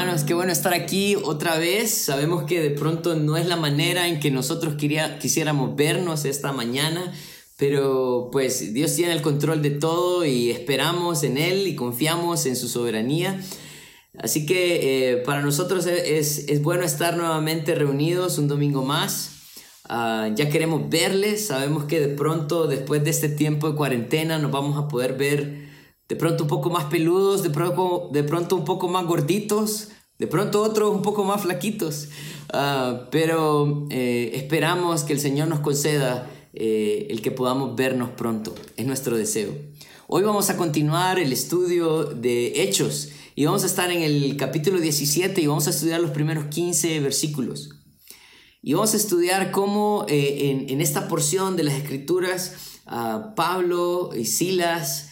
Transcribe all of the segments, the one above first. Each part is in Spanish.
hermanos, qué bueno estar aquí otra vez. Sabemos que de pronto no es la manera en que nosotros quería, quisiéramos vernos esta mañana, pero pues Dios tiene el control de todo y esperamos en Él y confiamos en su soberanía. Así que eh, para nosotros es, es, bueno estar nuevamente reunidos un domingo más. Ah, ya queremos verles, sabemos que de pronto después de este tiempo de cuarentena nos vamos a poder ver de pronto un poco más peludos, de pronto, de pronto un poco más gorditos, de pronto otros un poco más flaquitos. Ah, pero eh, esperamos que el Señor nos conceda eh, el que podamos vernos pronto. Es nuestro deseo. Hoy vamos a continuar el estudio de Hechos y vamos a estar en el capítulo 17 y vamos a estudiar los primeros 15 versículos. Y vamos a estudiar cómo eh, en, esta porción de las escrituras uh, Pablo y Silas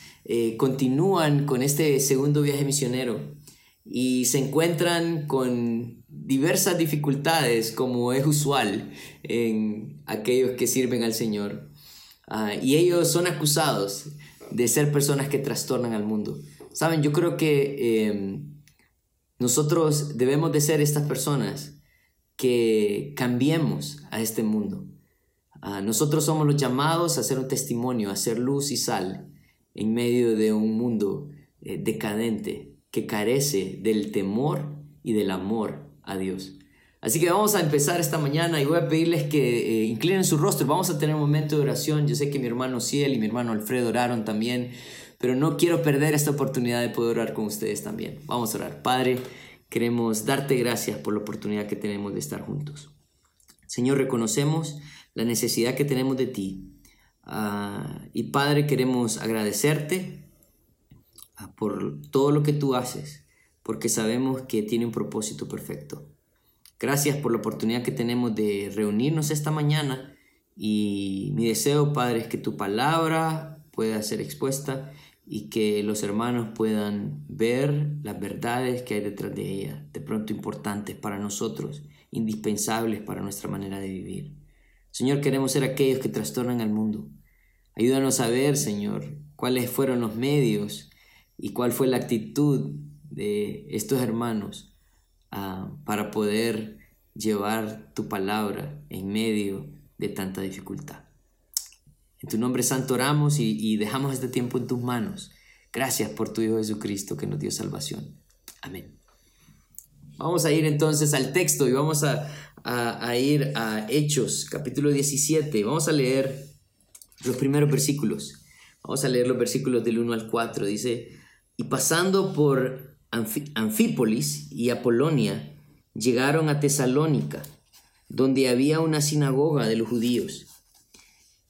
continúan con este segundo viaje misionero y se encuentran con diversas dificultades como es usual en aquellos que sirven al Señor. Ah, y ellos son acusados de ser personas que trastornan al mundo. Saben, yo creo que em, nosotros debemos de ser estas personas que cambiemos a este mundo. Ah, nosotros somos los llamados a ser un testimonio, a ser luz y sal en medio de un mundo eh, decadente que carece del temor y del amor a Dios. Así que vamos a empezar esta mañana y voy a pedirles que eh, inclinen su rostro. Vamos a tener un momento de oración. Yo sé que mi hermano Ciel y mi hermano Alfredo oraron también, pero no quiero perder esta oportunidad de poder orar con ustedes también. Vamos a orar. Padre, queremos darte gracias por la oportunidad que tenemos de estar juntos. Señor, reconocemos la necesidad que tenemos de ti Ah, y Padre, queremos agradecerte por todo lo que tú haces, porque sabemos que tiene un propósito perfecto. Gracias por la oportunidad que tenemos de reunirnos esta mañana y mi deseo, Padre, es que tu palabra pueda ser expuesta y que los hermanos puedan ver las verdades que hay detrás de ella, de pronto importantes para nosotros, indispensables para nuestra manera de vivir. Señor, queremos ser aquellos que trastornan al mundo, Ayúdanos a ver, Señor, cuáles fueron los medios y cuál fue la actitud de estos hermanos ah, para poder llevar tu palabra en medio de tanta dificultad. En tu nombre santo oramos y, dejamos este tiempo en tus manos. Gracias por tu Hijo Jesucristo que nos dio salvación. Amén. Vamos a ir entonces al texto y vamos a, a ir a Hechos, capítulo 17. Vamos a leer los primeros versículos. Vamos a leer los versículos del 1 al 4. Dice, y pasando por Anfípolis y Apolonia, llegaron a Tesalónica, donde había una sinagoga de los judíos.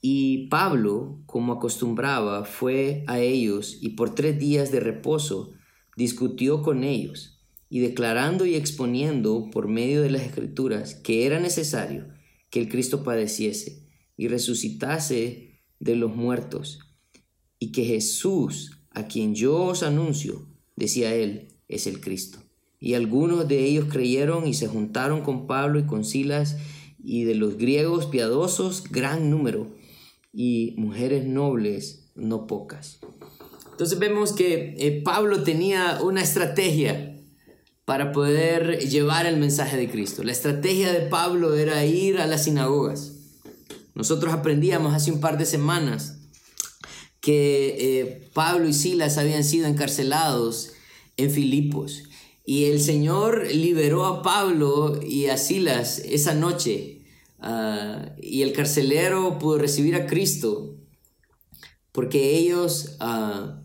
Y Pablo, como acostumbraba, fue a ellos y por tres días de reposo discutió con ellos, y declarando y exponiendo por medio de las escrituras que era necesario que el Cristo padeciese y resucitase de los muertos, y que Jesús, a quien yo os anuncio, decía él, es el Cristo. Y algunos de ellos creyeron y se juntaron con Pablo y con Silas, y de los griegos piadosos gran número, y mujeres nobles no pocas. Entonces vemos que eh, Pablo tenía una estrategia para poder llevar el mensaje de Cristo. La estrategia de Pablo era ir a las sinagogas nosotros aprendíamos hace un par de semanas que eh, Pablo y Silas habían sido encarcelados en Filipos y el Señor liberó a Pablo y a Silas esa noche ah, y el carcelero pudo recibir a Cristo porque ellos uh,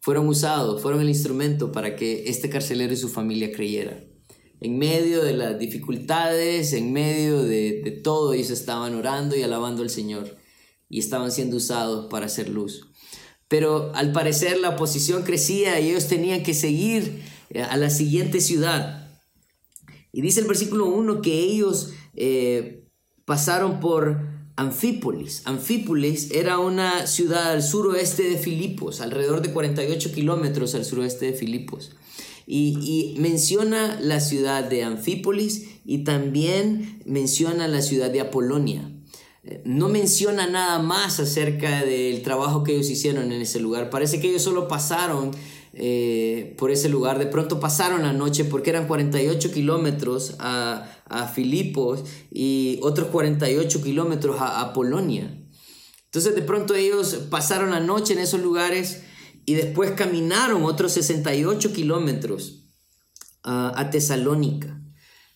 fueron usados, fueron el instrumento para que este carcelero y su familia creyeran en medio de las dificultades, en medio de, todo, ellos estaban orando y alabando al Señor y estaban siendo usados para hacer luz. Pero al parecer la oposición crecía y ellos tenían que seguir eh, a la siguiente ciudad. Y dice el versículo 1 que ellos eh, pasaron por Anfípolis. Anfípolis era una ciudad al suroeste de Filipos, alrededor de 48 kilómetros al suroeste de Filipos. Y, menciona la ciudad de Anfípolis y también menciona la ciudad de Apolonia. No menciona nada más acerca del trabajo que ellos hicieron en ese lugar. Parece que ellos solo pasaron eh, por ese lugar. De pronto pasaron la noche porque eran 48 kilómetros a, a Filipos y otros 48 kilómetros a, a Polonia. Entonces de pronto ellos pasaron la noche en esos lugares y después caminaron otros 68 kilómetros a Tesalónica.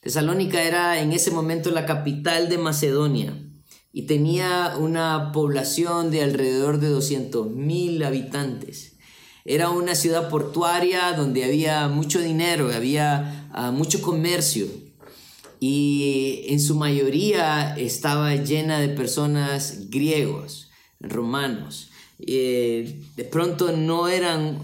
Tesalónica era en ese momento la capital de Macedonia y tenía una población de alrededor de 200.000 habitantes. Era una ciudad portuaria donde había mucho dinero, había uh, mucho comercio y en su mayoría estaba llena de personas griegos, romanos. Eh, de pronto no eran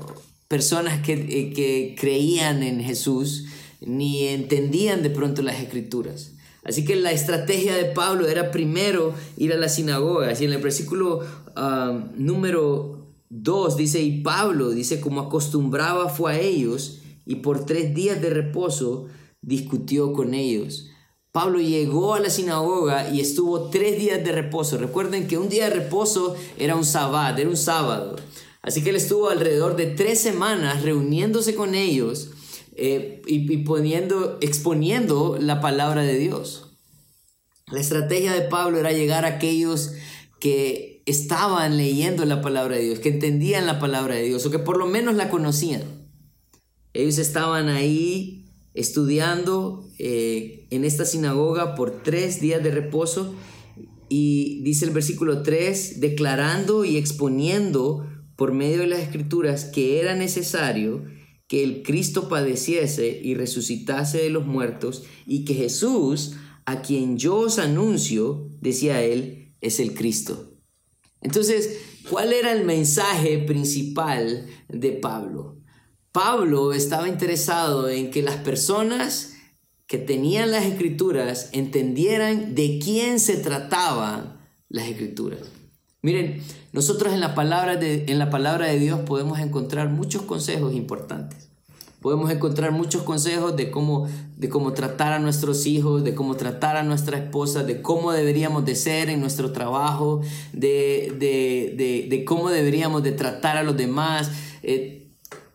personas que, eh, que creían en Jesús ni entendían de pronto las escrituras. Así que la estrategia de Pablo era primero ir a la sinagoga. Así en el versículo um, número 2 dice, y Pablo dice, como acostumbraba fue a ellos y por tres días de reposo discutió con ellos. Pablo llegó a la sinagoga y estuvo tres días de reposo. Recuerden que un día de reposo era un sábado, era un sábado. Así que él estuvo alrededor de tres semanas reuniéndose con ellos eh, y, poniendo, exponiendo la palabra de Dios. La estrategia de Pablo era llegar a aquellos que estaban leyendo la palabra de Dios, que entendían la palabra de Dios o que por lo menos la conocían. Ellos estaban ahí estudiando eh, en esta sinagoga por tres días de reposo y dice el versículo 3, declarando y exponiendo por medio de las escrituras que era necesario que el Cristo padeciese y resucitase de los muertos y que Jesús, a quien yo os anuncio, decía él, es el Cristo. Entonces, ¿cuál era el mensaje principal de Pablo? Pablo estaba interesado en que las personas que tenían las escrituras entendieran de quién se trataban las escrituras. Miren, nosotros en la, palabra de, en la palabra de Dios podemos encontrar muchos consejos importantes. Podemos encontrar muchos consejos de cómo, de cómo tratar a nuestros hijos, de cómo tratar a nuestra esposa, de cómo deberíamos de ser en nuestro trabajo, de, de, de, cómo deberíamos de tratar a los demás. Eh,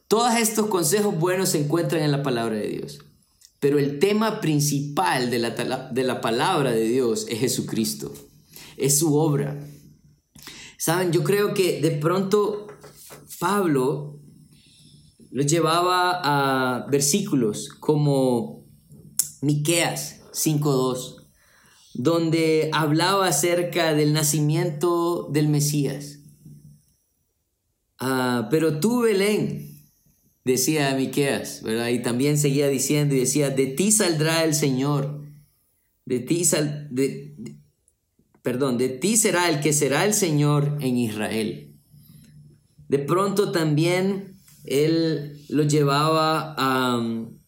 todos estos consejos buenos se encuentran en la palabra de Dios. Pero el tema principal de la, de la palabra de Dios es Jesucristo. Es su obra. Saben, yo creo que de pronto Pablo lo llevaba a versículos como Miqueas 5:2, donde hablaba acerca del nacimiento del Mesías. Ah, pero tú, Belén, decía Miqueas, ¿verdad? Y también seguía diciendo y decía, de ti saldrá el Señor, de ti sal, perdón, de ti será el que será el Señor en Israel. De pronto también él lo llevaba a um,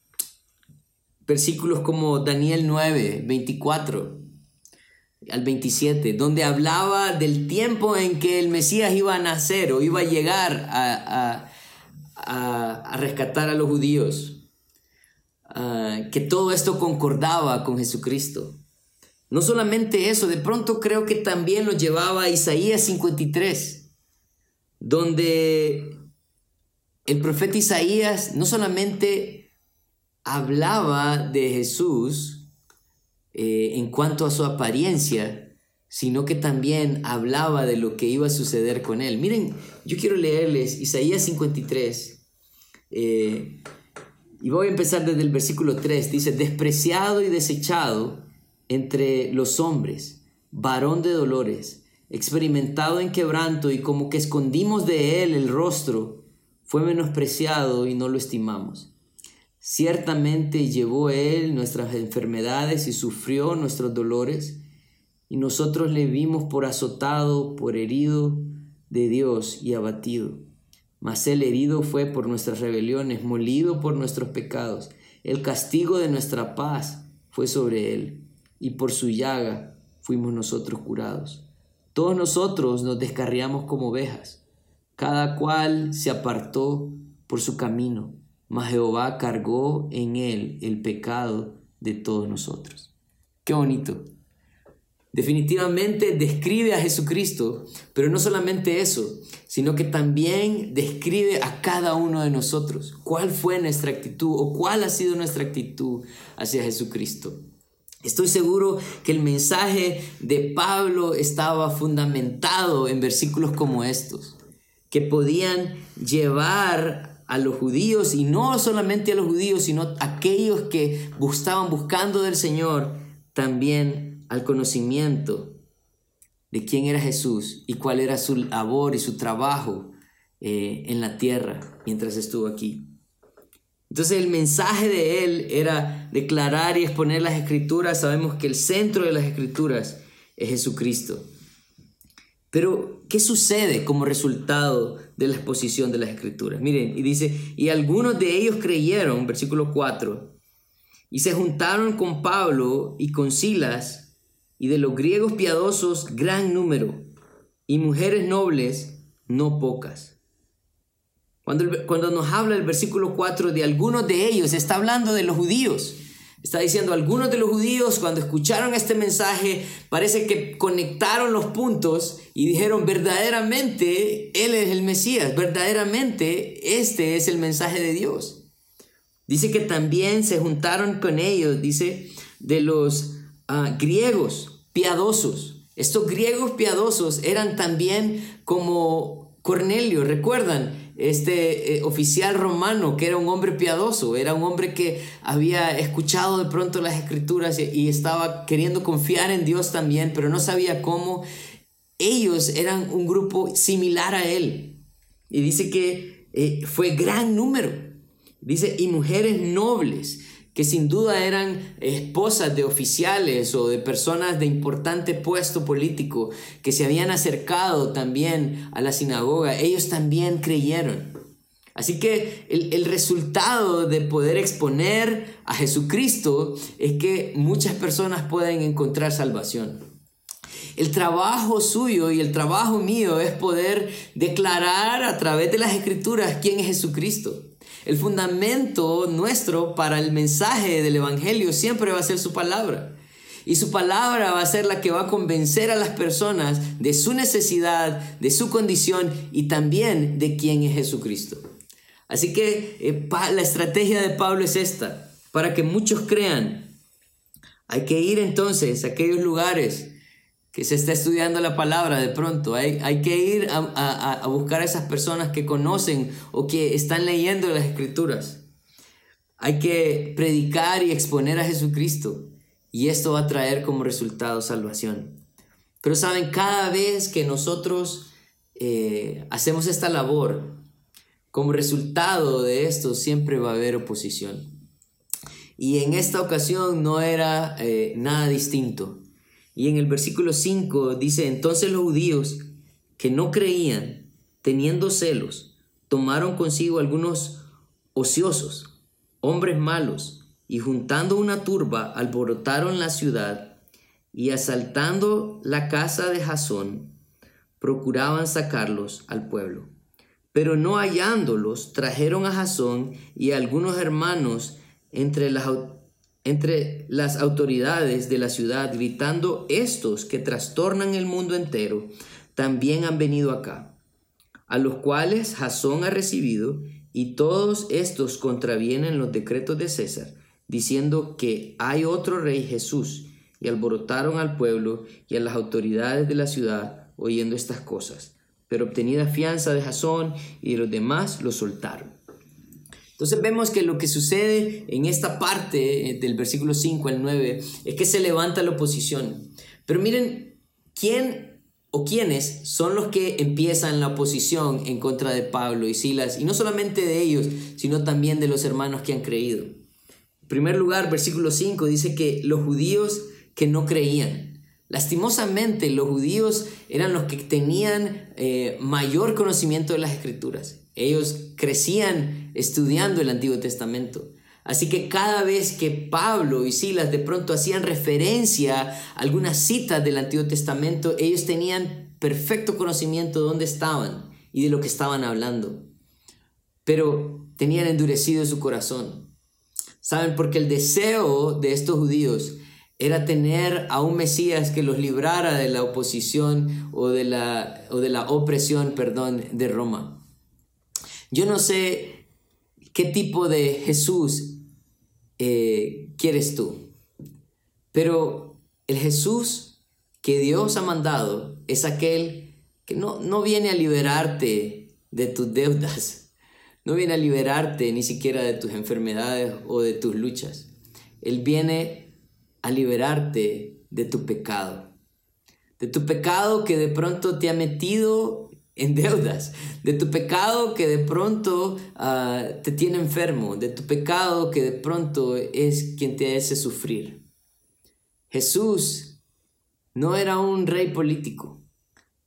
versículos como Daniel 9, 24 al 27, donde hablaba del tiempo en que el Mesías iba a nacer o iba a llegar a, rescatar a los judíos, ah, que todo esto concordaba con Jesucristo. No solamente eso, de pronto creo que también lo llevaba a Isaías 53, donde el profeta Isaías no solamente hablaba de Jesús eh, en cuanto a su apariencia, sino que también hablaba de lo que iba a suceder con él. Miren, yo quiero leerles Isaías 53. Eh, y voy a empezar desde el versículo 3. Dice, despreciado y desechado entre los hombres, varón de dolores, experimentado en quebranto y como que escondimos de él el rostro, fue menospreciado y no lo estimamos. Ciertamente llevó él nuestras enfermedades y sufrió nuestros dolores, y nosotros le vimos por azotado, por herido de Dios y abatido. Mas el herido fue por nuestras rebeliones, molido por nuestros pecados. El castigo de nuestra paz fue sobre él y por su llaga fuimos nosotros curados. Todos nosotros nos descarriamos como ovejas, cada cual se apartó por su camino, mas Jehová cargó en él el pecado de todos nosotros. Qué bonito. Definitivamente describe a Jesucristo, pero no solamente eso, sino que también describe a cada uno de nosotros. ¿Cuál fue nuestra actitud o cuál ha sido nuestra actitud hacia Jesucristo? Estoy seguro que el mensaje de Pablo estaba fundamentado en versículos como estos, que podían llevar a los judíos, y no solamente a los judíos, sino a aquellos que estaban buscando del Señor, también al conocimiento de quién era Jesús y cuál era su labor y su trabajo eh, en la tierra mientras estuvo aquí. Entonces el mensaje de él era declarar y exponer las escrituras. Sabemos que el centro de las escrituras es Jesucristo. Pero, ¿qué sucede como resultado de la exposición de las escrituras? Miren, y dice, y algunos de ellos creyeron, versículo 4, y se juntaron con Pablo y con Silas, y de los griegos piadosos gran número, y mujeres nobles no pocas. Cuando, nos habla el versículo 4 de algunos de ellos, está hablando de los judíos. Está diciendo, algunos de los judíos cuando escucharon este mensaje parece que conectaron los puntos y dijeron, verdaderamente Él es el Mesías, verdaderamente este es el mensaje de Dios. Dice que también se juntaron con ellos, dice, de los ah, griegos piadosos. Estos griegos piadosos eran también como Cornelio, recuerdan, este eh, oficial romano, que era un hombre piadoso, era un hombre que había escuchado de pronto las escrituras y, estaba queriendo confiar en Dios también, pero no sabía cómo. Ellos eran un grupo similar a él. Y dice que eh, fue gran número. Dice, y mujeres nobles que sin duda eran esposas de oficiales o de personas de importante puesto político que se habían acercado también a la sinagoga, ellos también creyeron. Así que el, el, resultado de poder exponer a Jesucristo es que muchas personas pueden encontrar salvación. El trabajo suyo y el trabajo mío es poder declarar a través de las escrituras quién es Jesucristo. El fundamento nuestro para el mensaje del Evangelio siempre va a ser su palabra. Y su palabra va a ser la que va a convencer a las personas de su necesidad, de su condición y también de quién es Jesucristo. Así que eh, la estrategia de Pablo es esta. Para que muchos crean, hay que ir entonces a aquellos lugares que se está estudiando la palabra de pronto. Hay, hay que ir a, buscar a esas personas que conocen o que están leyendo las escrituras. Hay que predicar y exponer a Jesucristo y esto va a traer como resultado salvación. Pero saben, cada vez que nosotros eh, hacemos esta labor, como resultado de esto siempre va a haber oposición. Y en esta ocasión no era eh, nada distinto. Y en el versículo 5 dice, entonces los judíos que no creían, teniendo celos, tomaron consigo algunos ociosos, hombres malos, y juntando una turba, alborotaron la ciudad, y asaltando la casa de Jasón, procuraban sacarlos al pueblo. Pero no hallándolos, trajeron a Jasón y a algunos hermanos entre las entre las autoridades de la ciudad gritando, estos que trastornan el mundo entero, también han venido acá, a los cuales Jasón ha recibido, y todos estos contravienen los decretos de César, diciendo que hay otro rey Jesús, y alborotaron al pueblo y a las autoridades de la ciudad oyendo estas cosas. Pero obtenida fianza de Jasón y de los demás, lo soltaron. Entonces vemos que lo que sucede en esta parte eh, del versículo 5 al 9 es que se levanta la oposición. Pero miren, ¿quién o quiénes son los que empiezan la oposición en contra de Pablo y Silas? Y no solamente de ellos, sino también de los hermanos que han creído. En primer lugar, versículo 5 dice que los judíos que no creían. Lastimosamente, los judíos eran los que tenían eh, mayor conocimiento de las escrituras. Ellos crecían estudiando el Antiguo Testamento. Así que cada vez que Pablo y Silas de pronto hacían referencia a algunas citas del Antiguo Testamento, ellos tenían perfecto conocimiento de dónde estaban y de lo que estaban hablando. Pero tenían endurecido su corazón. ¿Saben? Porque el deseo de estos judíos era tener a un Mesías que los librara de la oposición o de la, o de la opresión, perdón, de Roma. Yo no sé qué tipo de Jesús eh, quieres tú, pero el Jesús que Dios ha mandado es aquel que no, no viene a liberarte de tus deudas, no viene a liberarte ni siquiera de tus enfermedades o de tus luchas. Él viene a liberarte de tu pecado. De tu pecado que de pronto te ha metido en deudas, de tu pecado que de pronto ah, te tiene enfermo, de tu pecado que de pronto es quien te hace sufrir. Jesús no era un rey político,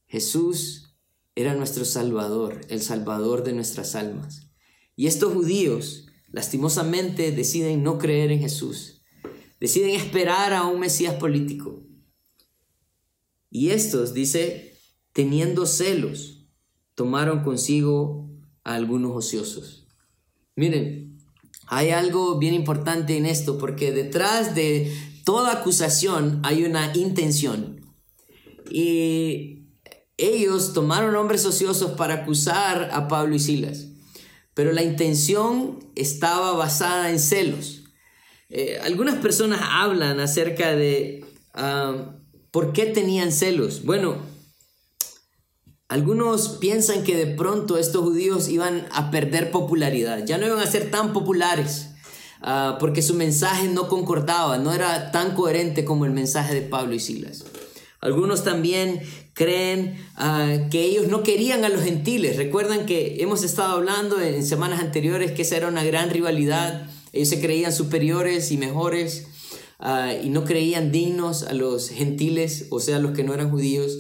Jesús era nuestro Salvador, el Salvador de nuestras almas. Y estos judíos, lastimosamente, deciden no creer en Jesús Deciden esperar a un Mesías político. Y estos, dice, teniendo celos, tomaron consigo a algunos ociosos. Miren, hay algo bien importante en esto, porque detrás de toda acusación hay una intención. Y ellos tomaron hombres ociosos para acusar a Pablo y Silas, pero la intención estaba basada en celos. Eh, algunas personas hablan acerca de ah, por qué tenían celos. Bueno, algunos piensan que de pronto estos judíos iban a perder popularidad, ya no iban a ser tan populares. Ah, porque su mensaje no concordaba, no era tan coherente como el mensaje de Pablo y Silas. Algunos también creen ah, que ellos no querían a los gentiles. Recuerdan que hemos estado hablando en semanas anteriores que esa era una gran rivalidad ellos se creían superiores y mejores ah, y no creían dignos a los gentiles, o sea, los que no eran judíos,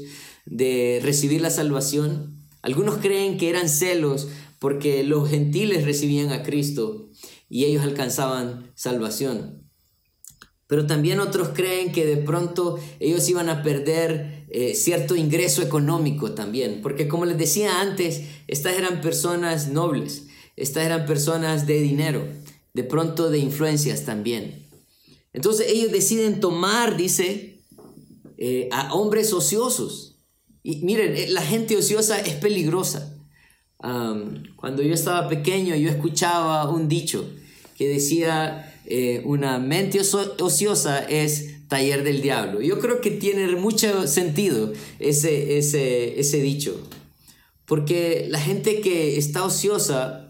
de recibir la salvación. Algunos creen que eran celos porque los gentiles recibían a Cristo y ellos alcanzaban salvación. Pero también otros creen que de pronto ellos iban a perder eh, cierto ingreso económico también, porque como les decía antes, estas eran personas nobles, estas eran personas de dinero de pronto de influencias también. Entonces ellos deciden tomar, dice, eh, a hombres ociosos. Y miren, eh, la gente ociosa es peligrosa. cuando yo estaba pequeño yo escuchaba un dicho que decía, eh, una mente ociosa es taller del diablo. Yo creo que tiene mucho sentido ese, ese, ese dicho. Porque la gente que está ociosa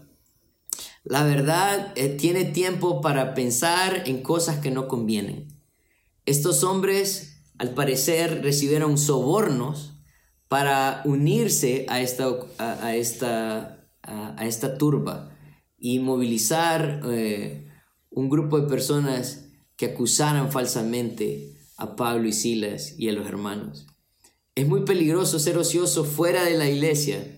la verdad eh, tiene tiempo para pensar en cosas que no convienen. Estos hombres, al parecer, recibieron sobornos para unirse a esta, a, esta, a, esta turba y movilizar eh, un grupo de personas que acusaran falsamente a Pablo y Silas y a los hermanos. Es muy peligroso ser ocioso fuera de la iglesia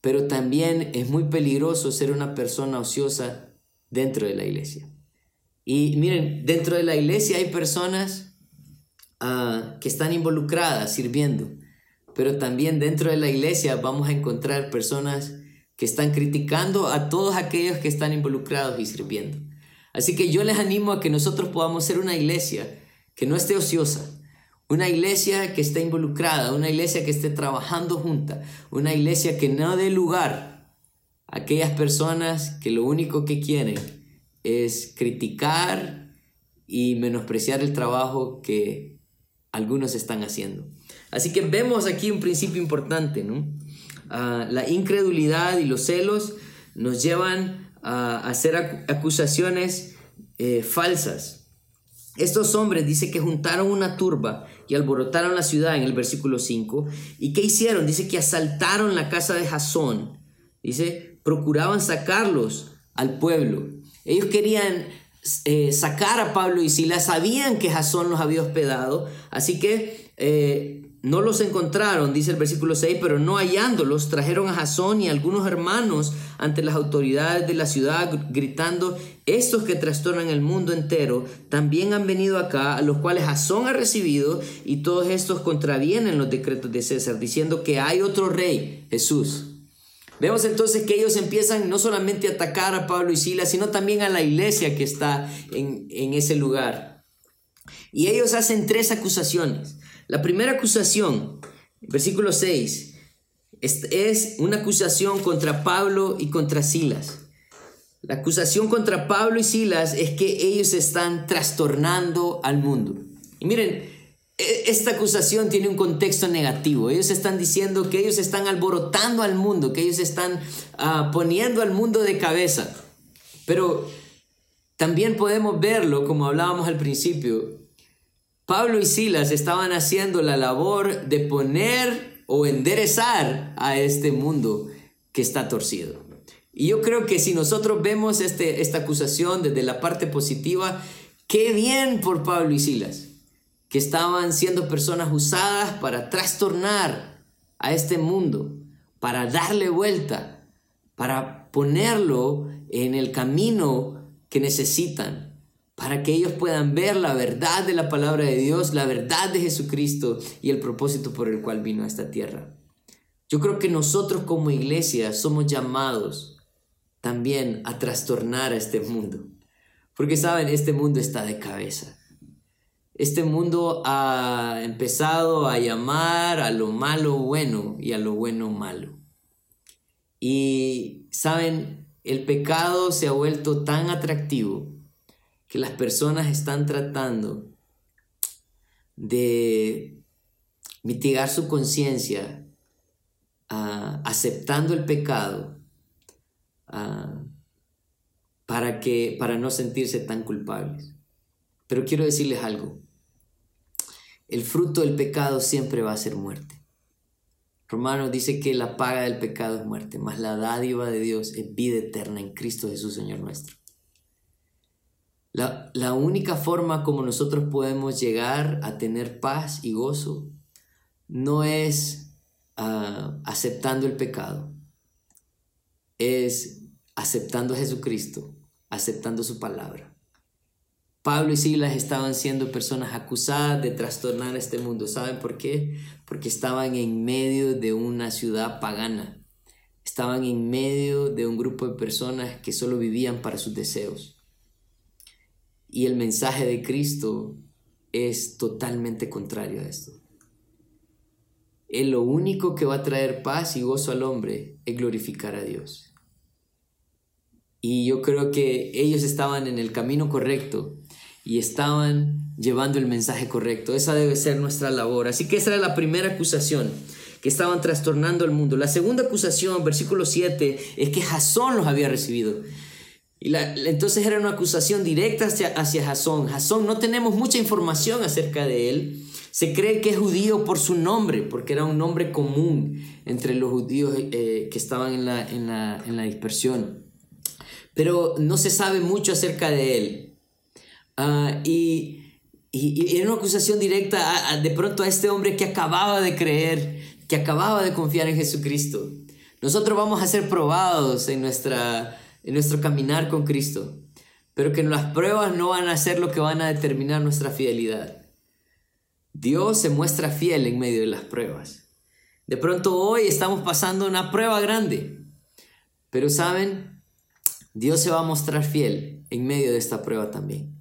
pero también es muy peligroso ser una persona ociosa dentro de la iglesia. Y miren, dentro de la iglesia hay personas ah, que están involucradas sirviendo, pero también dentro de la iglesia vamos a encontrar personas que están criticando a todos aquellos que están involucrados y sirviendo. Así que yo les animo a que nosotros podamos ser una iglesia que no esté ociosa, una iglesia que esté involucrada, una iglesia que esté trabajando junta, una iglesia que no dé lugar a aquellas personas que lo único que quieren es criticar y menospreciar el trabajo que algunos están haciendo. Así que vemos aquí un principio importante, ¿no? Ah, la incredulidad y los celos nos llevan a hacer acusaciones eh, falsas. Estos hombres dice que juntaron una turba y alborotaron la ciudad en el versículo 5. ¿Y qué hicieron? Dice que asaltaron la casa de Jasón. Dice, procuraban sacarlos al pueblo. Ellos querían eh, sacar a Pablo y Silas, sabían que Jasón los había hospedado, así que eh, no los encontraron, dice el versículo 6, pero no hallándolos, trajeron a Jasón y algunos hermanos ante las autoridades de la ciudad, gritando, estos que trastornan el mundo entero, también han venido acá, a los cuales Jasón ha recibido, y todos estos contravienen los decretos de César, diciendo que hay otro rey, Jesús. Vemos entonces que ellos empiezan no solamente a atacar a Pablo y Silas, sino también a la iglesia que está en, en ese lugar. Y ellos hacen tres acusaciones. La primera acusación, versículo 6, es una acusación contra Pablo y contra Silas. La acusación contra Pablo y Silas es que ellos están trastornando al mundo. Y miren, e, esta acusación tiene un contexto negativo. Ellos están diciendo que ellos están alborotando al mundo, que ellos están ah, poniendo al mundo de cabeza. Pero también podemos verlo, como hablábamos al principio, Pablo y Silas estaban haciendo la labor de poner o enderezar a este mundo que está torcido. Y yo creo que si nosotros vemos este, esta acusación desde la parte positiva, qué bien por Pablo y Silas, que estaban siendo personas usadas para trastornar a este mundo, para darle vuelta, para ponerlo en el camino que necesitan para que ellos puedan ver la verdad de la palabra de Dios, la verdad de Jesucristo y el propósito por el cual vino a esta tierra. Yo creo que nosotros como iglesia somos llamados también a trastornar a este mundo. Porque saben, este mundo está de cabeza. Este mundo ha empezado a llamar a lo malo bueno y a lo bueno malo. Y saben, el pecado se ha vuelto tan atractivo que las personas están tratando de mitigar su conciencia ah, aceptando el pecado ah, para, que, para no sentirse tan culpables. Pero quiero decirles algo. El fruto del pecado siempre va a ser muerte. Romanos dice que la paga del pecado es muerte, mas la dádiva de Dios es vida eterna en Cristo Jesús, Señor nuestro. La, única forma como nosotros podemos llegar a tener paz y gozo no es ah, aceptando el pecado, es aceptando a Jesucristo, aceptando su palabra. Pablo y Silas estaban siendo personas acusadas de trastornar este mundo. ¿Saben por qué? Porque estaban en medio de una ciudad pagana. Estaban en medio de un grupo de personas que solo vivían para sus deseos. Y el mensaje de Cristo es totalmente contrario a esto. Él lo único que va a traer paz y gozo al hombre es glorificar a Dios. Y yo creo que ellos estaban en el camino correcto y estaban llevando el mensaje correcto. Esa debe ser nuestra labor. Así que esa era la primera acusación, que estaban trastornando el mundo. La segunda acusación, versículo 7, es que Jasón los había recibido. Y entonces era una acusación directa hacia, hacia Jasón. Jasón, no tenemos mucha información acerca de él. Se cree que es judío por su nombre, porque era un nombre común entre los judíos eh, que estaban en la, en, la, en la, dispersión. Pero no se sabe mucho acerca de él. Ah, y, y, era una acusación directa de pronto a este hombre que acababa de creer, que acababa de confiar en Jesucristo. Nosotros vamos a ser probados en nuestra en nuestro caminar con Cristo, pero que las pruebas no van a ser lo que van a determinar nuestra fidelidad. Dios se muestra fiel en medio de las pruebas. De pronto hoy estamos pasando una prueba grande, pero saben, Dios se va a mostrar fiel en medio de esta prueba también.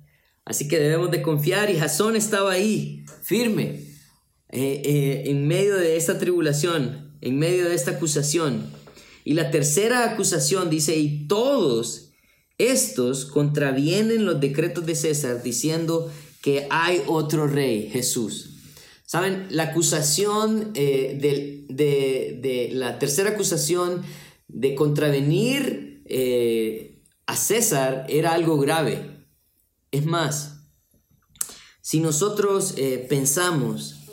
Así que debemos de confiar y Jasón estaba ahí, firme, eh, eh, en medio de esta tribulación, en medio de esta acusación. Y la tercera acusación dice, y todos estos contravienen los decretos de César diciendo que hay otro rey, Jesús. Saben, la acusación eh, de, la tercera acusación de contravenir eh, a César era algo grave. Es más, si nosotros eh, pensamos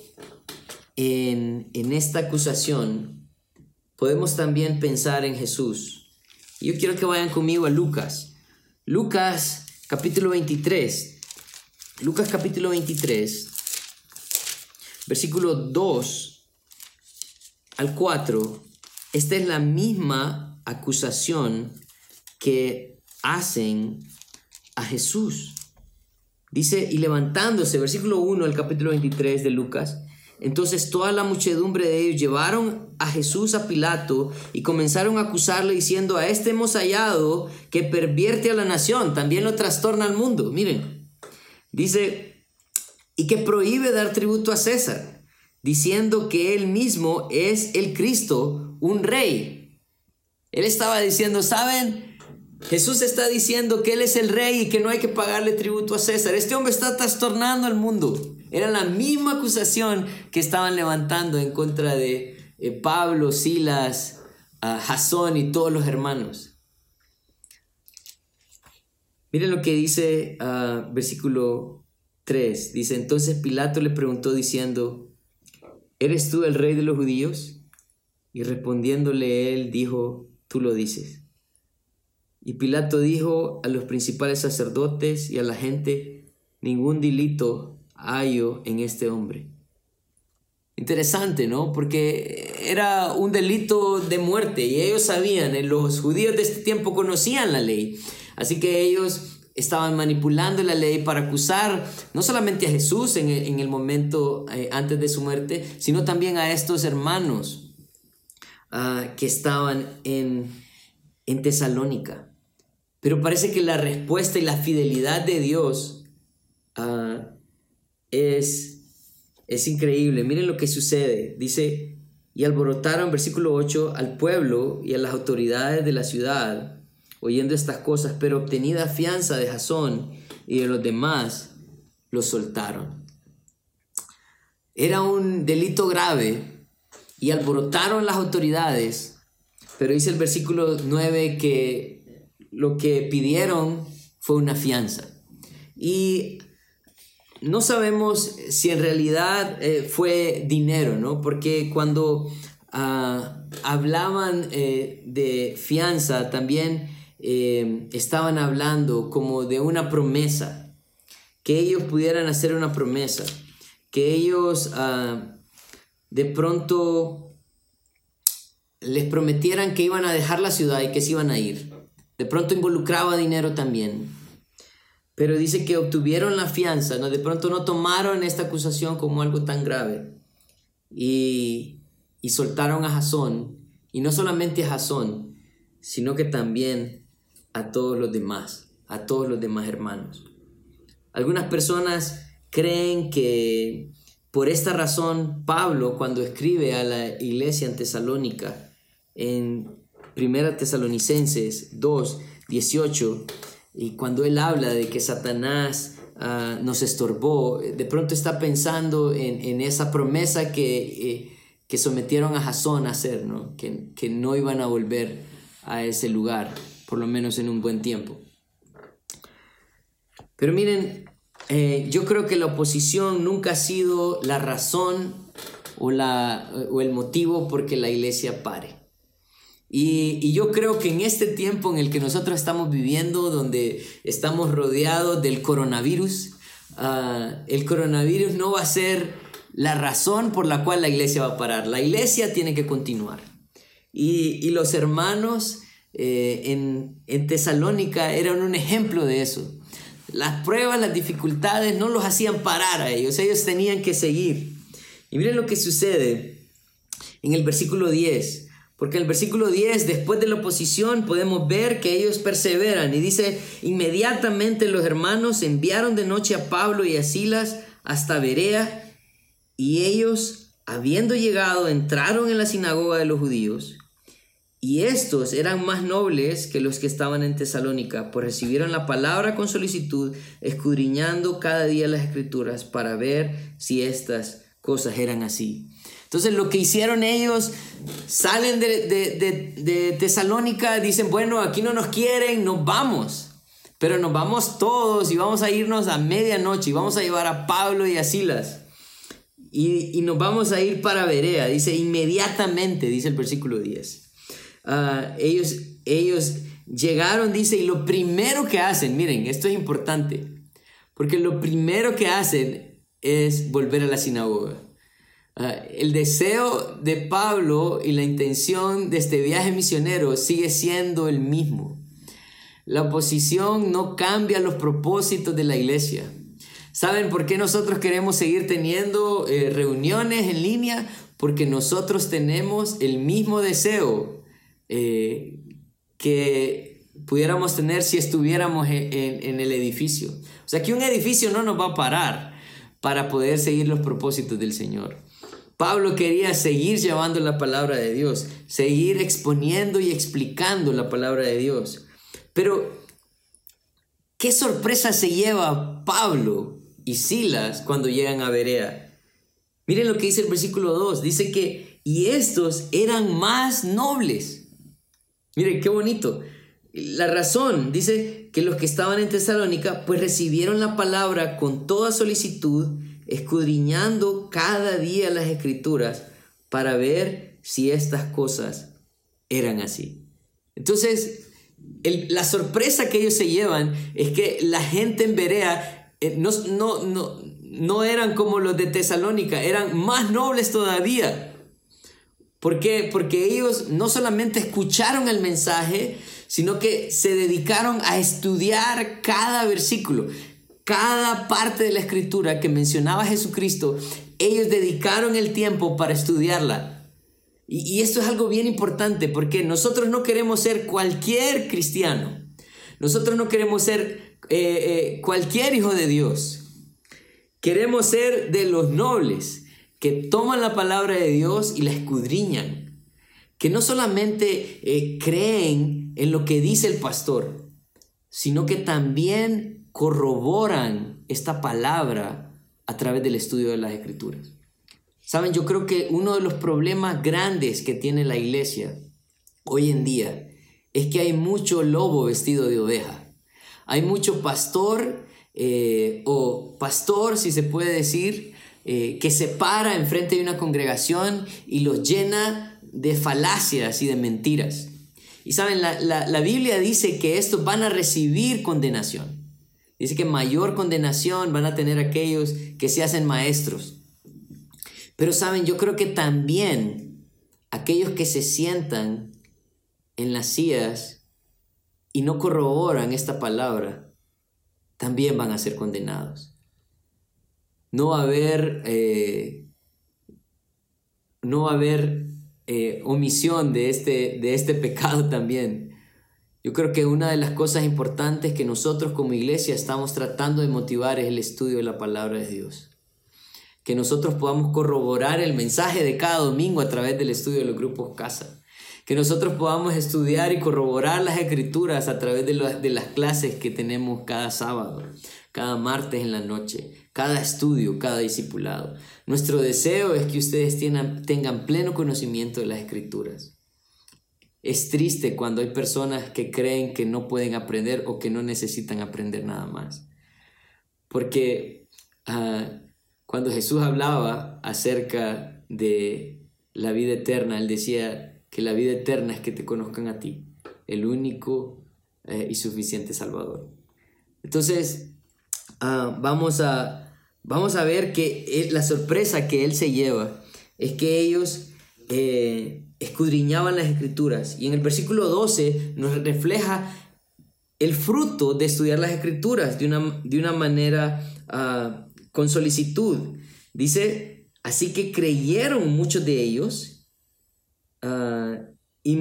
en, en esta acusación, podemos también pensar en Jesús. Yo quiero que vayan conmigo a Lucas. Lucas capítulo 23. Lucas capítulo 23, versículo 2 al 4. Esta es la misma acusación que hacen a Jesús. Dice, y levantándose, versículo 1 del capítulo 23 de Lucas, entonces toda la muchedumbre de ellos llevaron a Jesús a Pilato y comenzaron a acusarle diciendo, a este hemos hallado que pervierte a la nación, también lo trastorna al mundo. Miren, dice, y que prohíbe dar tributo a César, diciendo que él mismo es el Cristo, un rey. Él estaba diciendo, ¿saben? Jesús está diciendo que Él es el rey y que no hay que pagarle tributo a César. Este hombre está trastornando al mundo. Era la misma acusación que estaban levantando en contra de eh, Pablo, Silas, Jasón y todos los hermanos. Miren lo que dice uh, versículo 3. Dice, entonces Pilato le preguntó diciendo, ¿eres tú el rey de los judíos? Y respondiéndole él dijo, tú lo dices. Y Pilato dijo a los principales sacerdotes y a la gente, ningún delito hallo en este hombre. Interesante, ¿no? Porque era un delito de muerte y ellos sabían, eh, los judíos de este tiempo conocían la ley. Así que ellos estaban manipulando la ley para acusar no solamente a Jesús en el, momento eh, antes de su muerte, sino también a estos hermanos ah, que estaban en, en Tesalónica. Pero parece que la respuesta y la fidelidad de Dios ah, es es increíble. Miren lo que sucede. Dice, y alborotaron, versículo 8, al pueblo y a las autoridades de la ciudad, oyendo estas cosas, pero obtenida fianza de Jasón y de los demás, los soltaron. Era un delito grave y alborotaron las autoridades, pero dice el versículo 9 que lo que pidieron fue una fianza. Y no sabemos si en realidad eh, fue dinero, ¿no? Porque cuando ah, hablaban eh, de fianza, también eh, estaban hablando como de una promesa, que ellos pudieran hacer una promesa, que ellos ah, de pronto les prometieran que iban a dejar la ciudad y que se iban a ir. De pronto involucraba dinero también. Pero dice que obtuvieron la fianza, ¿no? De pronto no tomaron esta acusación como algo tan grave. Y, y soltaron a Jasón. Y no solamente a Jasón, sino que también a todos los demás, a todos los demás hermanos. Algunas personas creen que por esta razón Pablo cuando escribe a la iglesia en Tesalónica en 1 Tesalonicenses 2, 18, y cuando él habla de que Satanás ah, nos estorbó, de pronto está pensando en, esa promesa que, eh, que, sometieron a Jasón a hacer, ¿no? Que, que, no iban a volver a ese lugar, por lo menos en un buen tiempo. Pero miren, eh, yo creo que la oposición nunca ha sido la razón o, la, o el motivo por que la iglesia pare. Y, yo creo que en este tiempo en el que nosotros estamos viviendo, donde estamos rodeados del coronavirus, ah, el coronavirus no va a ser la razón por la cual la iglesia va a parar. La iglesia tiene que continuar. Y, los hermanos eh, en, en Tesalónica eran un ejemplo de eso. Las pruebas, las dificultades no los hacían parar a ellos, ellos tenían que seguir. Y miren lo que sucede en el versículo 10. Porque el versículo 10, después de la oposición, podemos ver que ellos perseveran. Y dice, inmediatamente los hermanos enviaron de noche a Pablo y a Silas hasta Berea. Y ellos, habiendo llegado, entraron en la sinagoga de los judíos. Y estos eran más nobles que los que estaban en Tesalónica, pues recibieron la palabra con solicitud, escudriñando cada día las escrituras para ver si estas cosas eran así. Entonces lo que hicieron ellos, salen de, Tesalónica, dicen, bueno, aquí no nos quieren, nos vamos. Pero nos vamos todos y vamos a irnos a medianoche y vamos a llevar a Pablo y a Silas. Y, nos vamos a ir para Berea, dice inmediatamente, dice el versículo 10. Ah, ellos, ellos llegaron, dice, y lo primero que hacen, miren, esto es importante, porque lo primero que hacen es volver a la sinagoga. Ah, el deseo de Pablo y la intención de este viaje misionero sigue siendo el mismo. La oposición no cambia los propósitos de la iglesia. ¿Saben por qué nosotros queremos seguir teniendo eh, reuniones en línea? Porque nosotros tenemos el mismo deseo eh, que pudiéramos tener si estuviéramos en, en el edificio. O sea, que un edificio no nos va a parar para poder seguir los propósitos del Señor. Pablo quería seguir llevando la palabra de Dios, seguir exponiendo y explicando la palabra de Dios. Pero, ¿qué sorpresa se lleva Pablo y Silas cuando llegan a Berea? Miren lo que dice el versículo 2. Dice que, y estos eran más nobles. Miren, qué bonito. La razón, dice que los que estaban en Tesalónica, pues recibieron la palabra con toda solicitud escudriñando cada día las escrituras para ver si estas cosas eran así. Entonces, la sorpresa que ellos se llevan es que la gente en Berea eh, no, no, no, no eran como los de Tesalónica, eran más nobles todavía. ¿Por qué? Porque ellos no solamente escucharon el mensaje, sino que se dedicaron a estudiar cada versículo cada parte de la escritura que mencionaba Jesucristo, ellos dedicaron el tiempo para estudiarla. Y, esto es algo bien importante porque nosotros no queremos ser cualquier cristiano. Nosotros no queremos ser eh, eh, cualquier hijo de Dios. Queremos ser de los nobles que toman la palabra de Dios y la escudriñan. Que no solamente eh, creen en lo que dice el pastor, sino que también corroboran esta palabra a través del estudio de las escrituras. Saben, yo creo que uno de los problemas grandes que tiene la iglesia hoy en día es que hay mucho lobo vestido de oveja. Hay mucho pastor eh, o pastor, si se puede decir, eh, que se para enfrente de una congregación y los llena de falacias y de mentiras. Y saben, la, la Biblia dice que estos van a recibir condenación. Dice que mayor condenación van a tener aquellos que se hacen maestros. Pero saben, yo creo que también aquellos que se sientan en las sillas y no corroboran esta palabra, también van a ser condenados. No va a haber, eh, no va a haber eh, omisión de este, de este pecado también. Yo creo que una de las cosas importantes que nosotros como iglesia estamos tratando de motivar es el estudio de la palabra de Dios. Que nosotros podamos corroborar el mensaje de cada domingo a través del estudio de los grupos casa. Que nosotros podamos estudiar y corroborar las escrituras a través de, las clases que tenemos cada sábado, cada martes en la noche, cada estudio, cada discipulado. Nuestro deseo es que ustedes tengan pleno conocimiento de las escrituras es triste cuando hay personas que creen que no pueden aprender o que no necesitan aprender nada más. Porque ah, cuando Jesús hablaba acerca de la vida eterna, él decía que la vida eterna es que te conozcan a ti, el único eh, y suficiente Salvador. Entonces, ah, vamos, a, vamos a ver que la sorpresa que él se lleva es que ellos eh, escudriñaban las escrituras. Y en el versículo 12 nos refleja el fruto de estudiar las escrituras de una, de una manera ah, con solicitud. Dice, así que creyeron muchos de ellos ah, y,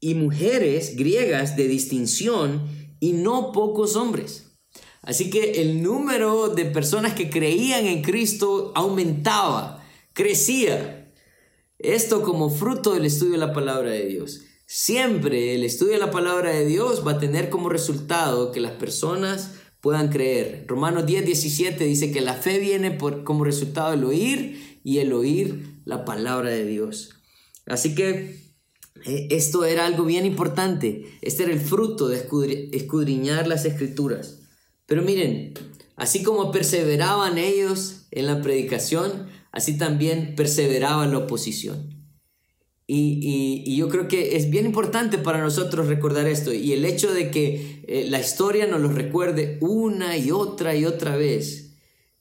y mujeres griegas de distinción y no pocos hombres. Así que el número de personas que creían en Cristo aumentaba, crecía. Esto como fruto del estudio de la palabra de Dios. Siempre el estudio de la palabra de Dios va a tener como resultado que las personas puedan creer. Romanos 10, 17 dice que la fe viene por, como resultado del oír y el oír la palabra de Dios. Así que eh, esto era algo bien importante. Este era el fruto de escudriñar las escrituras. Pero miren, así como perseveraban ellos en la predicación, así también perseveraba la oposición. Y, yo creo que es bien importante para nosotros recordar esto y el hecho de que eh, la historia nos lo recuerde una y otra y otra vez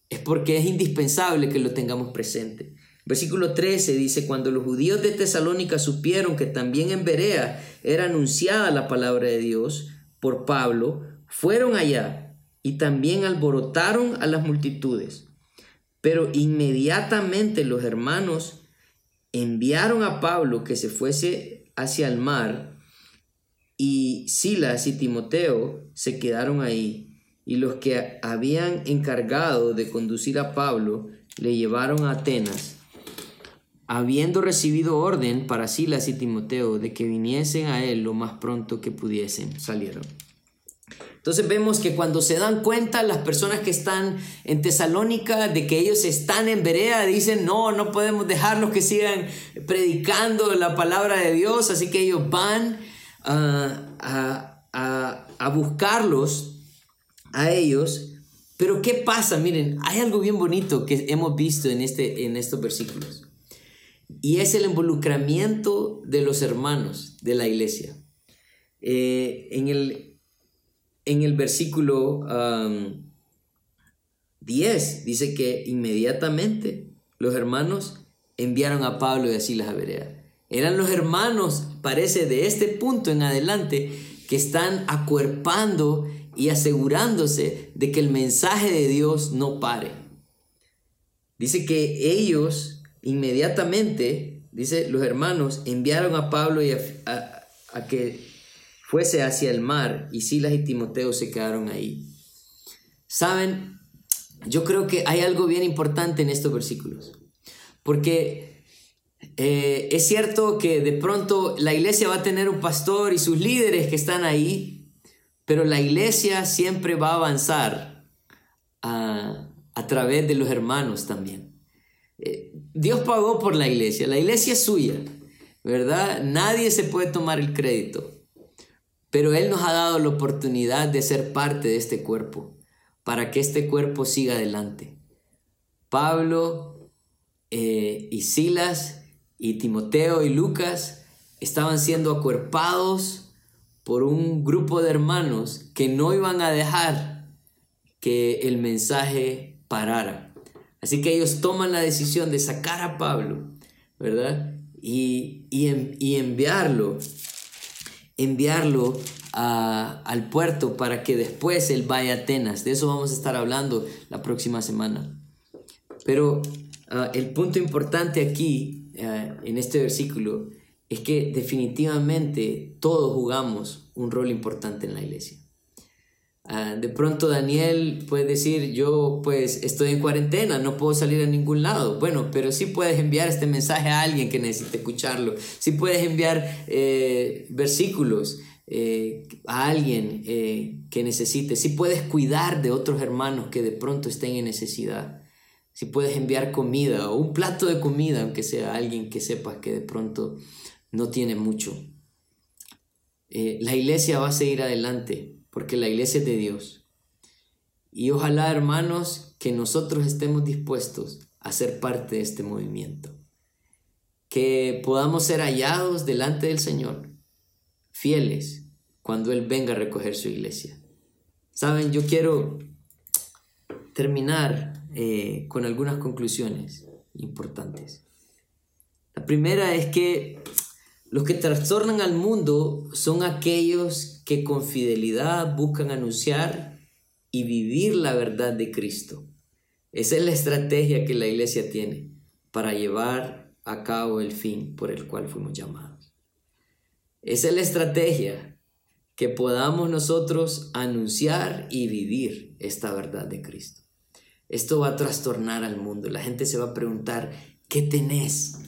es porque es indispensable que lo tengamos presente. Versículo 13 dice, cuando los judíos de Tesalónica supieron que también en Berea era anunciada la palabra de Dios por Pablo, fueron allá y también alborotaron a las multitudes pero inmediatamente los hermanos enviaron a Pablo que se fuese hacia el mar y Silas y Timoteo se quedaron ahí y los que habían encargado de conducir a Pablo le llevaron a Atenas, habiendo recibido orden para Silas y Timoteo de que viniesen a él lo más pronto que pudiesen, salieron. Entonces vemos que cuando se dan cuenta las personas que están en Tesalónica de que ellos están en Berea, dicen, no, no podemos dejarlos que sigan predicando la palabra de Dios, así que ellos van a, a buscarlos a ellos. Pero ¿qué pasa? Miren, hay algo bien bonito que hemos visto en, este, en estos versículos. Y es el involucramiento de los hermanos de la iglesia. Eh, en el en el versículo 10 dice que inmediatamente los hermanos enviaron a Pablo y a Silas a Berea. Eran los hermanos, parece, de este punto en adelante, que están acuerpando y asegurándose de que el mensaje de Dios no pare. Dice que ellos inmediatamente, dice los hermanos, enviaron a Pablo y a que fuese hacia el mar y Silas y Timoteo se quedaron ahí. Saben, yo creo que hay algo bien importante en estos versículos, porque eh, es cierto que de pronto la iglesia va a tener un pastor y sus líderes que están ahí, pero la iglesia siempre va a avanzar a, través de los hermanos también. Eh, Dios pagó por la iglesia, la iglesia es suya, ¿verdad? Nadie se puede tomar el crédito. Pero Él nos ha dado la oportunidad de ser parte de este cuerpo, para que este cuerpo siga adelante. Pablo eh, y Silas y Timoteo y Lucas estaban siendo acuerpados por un grupo de hermanos que no iban a dejar que el mensaje parara. Así que ellos toman la decisión de sacar a Pablo, ¿verdad? Y, y enviarlo enviarlo al puerto para que después él vaya a Atenas. De eso vamos a estar hablando la próxima semana. Pero ah, el punto importante aquí, ah, en este versículo, es que definitivamente todos jugamos un rol importante en la iglesia. Ah, de pronto Daniel puede decir, yo pues estoy en cuarentena, no puedo salir a ningún lado. Bueno, pero sí puedes enviar este mensaje a alguien que necesite escucharlo. Sí puedes enviar eh, versículos eh, a alguien eh, que necesite. Sí puedes cuidar de otros hermanos que de pronto estén en necesidad. Si puedes enviar comida o un plato de comida, aunque sea alguien que sepas que de pronto no tiene mucho. la iglesia va a seguir adelante porque la iglesia es de Dios. Y ojalá, hermanos, que nosotros estemos dispuestos a ser parte de este movimiento. Que podamos ser hallados delante del Señor, fieles, cuando Él venga a recoger su iglesia. Saben, yo quiero terminar eh, con algunas conclusiones importantes. La primera es que los que trastornan al mundo son aquellos que con fidelidad buscan anunciar y vivir la verdad de Cristo. Esa es la estrategia que la iglesia tiene para llevar a cabo el fin por el cual fuimos llamados. Esa es la estrategia que podamos nosotros anunciar y vivir esta verdad de Cristo. Esto va a trastornar al mundo. La gente se va a preguntar, ¿qué tenés?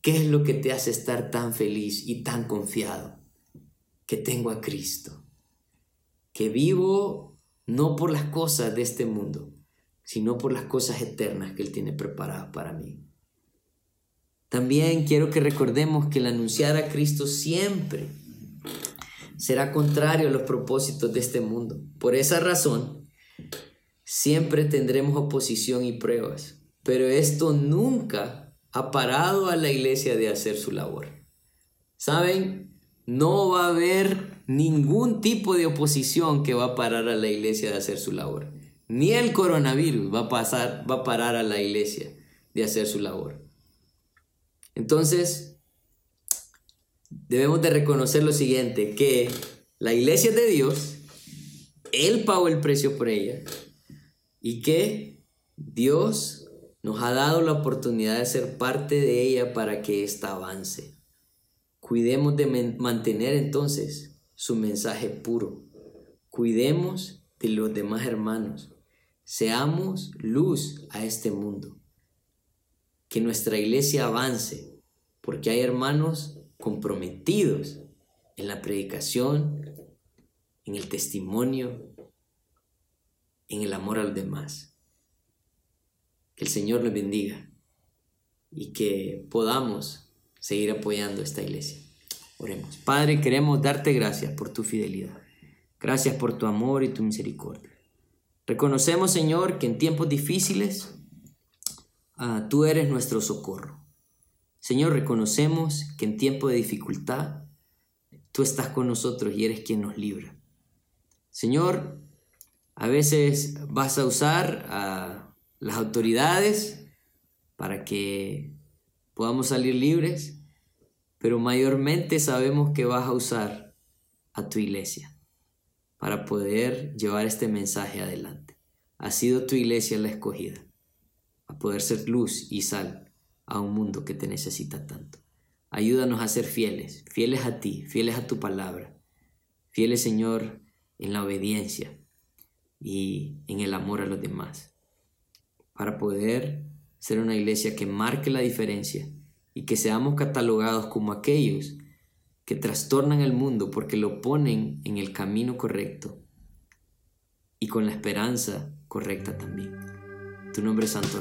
¿Qué es lo que te hace estar tan feliz y tan confiado? Que tengo a Cristo. Que vivo no por las cosas de este mundo, sino por las cosas eternas que Él tiene preparadas para mí. También quiero que recordemos que el anunciar a Cristo siempre será contrario a los propósitos de este mundo. Por esa razón, siempre tendremos oposición y pruebas, pero esto nunca ha parado a la iglesia de hacer su labor. ¿Saben? No va a haber ningún tipo de oposición que va a parar a la iglesia de hacer su labor. Ni el coronavirus va a, pasar, va a parar a la iglesia de hacer su labor. Entonces, debemos de reconocer lo siguiente, que la iglesia es de Dios, Él pagó el precio por ella y que Dios nos ha dado la oportunidad de ser parte de ella para que ésta avance. Cuidemos de mantener entonces su mensaje puro. Cuidemos de los demás hermanos. Seamos luz a este mundo. Que nuestra iglesia avance, porque hay hermanos comprometidos en la predicación, en el testimonio, en el amor a los demás. Que el Señor les bendiga y que podamos seguir apoyando esta iglesia. Oremos. Padre, queremos darte gracias por tu fidelidad. Gracias por tu amor y tu misericordia. Reconocemos, Señor, que en tiempos difíciles ah, tú eres nuestro socorro. Señor, reconocemos que en tiempo de dificultad tú estás con nosotros y eres quien nos libra. Señor, a veces vas a usar a las autoridades para que podamos salir libres, pero mayormente sabemos que vas a usar a tu iglesia para poder llevar este mensaje adelante. Ha sido tu iglesia la escogida, a poder ser luz y sal a un mundo que te necesita tanto. Ayúdanos a ser fieles, fieles a ti, fieles a tu palabra, fieles Señor en la obediencia y en el amor a los demás, para poder ser una iglesia que marque la diferencia y que seamos catalogados como aquellos que trastornan el mundo porque lo ponen en el camino correcto y con la esperanza correcta también. Tu nombre es Santo.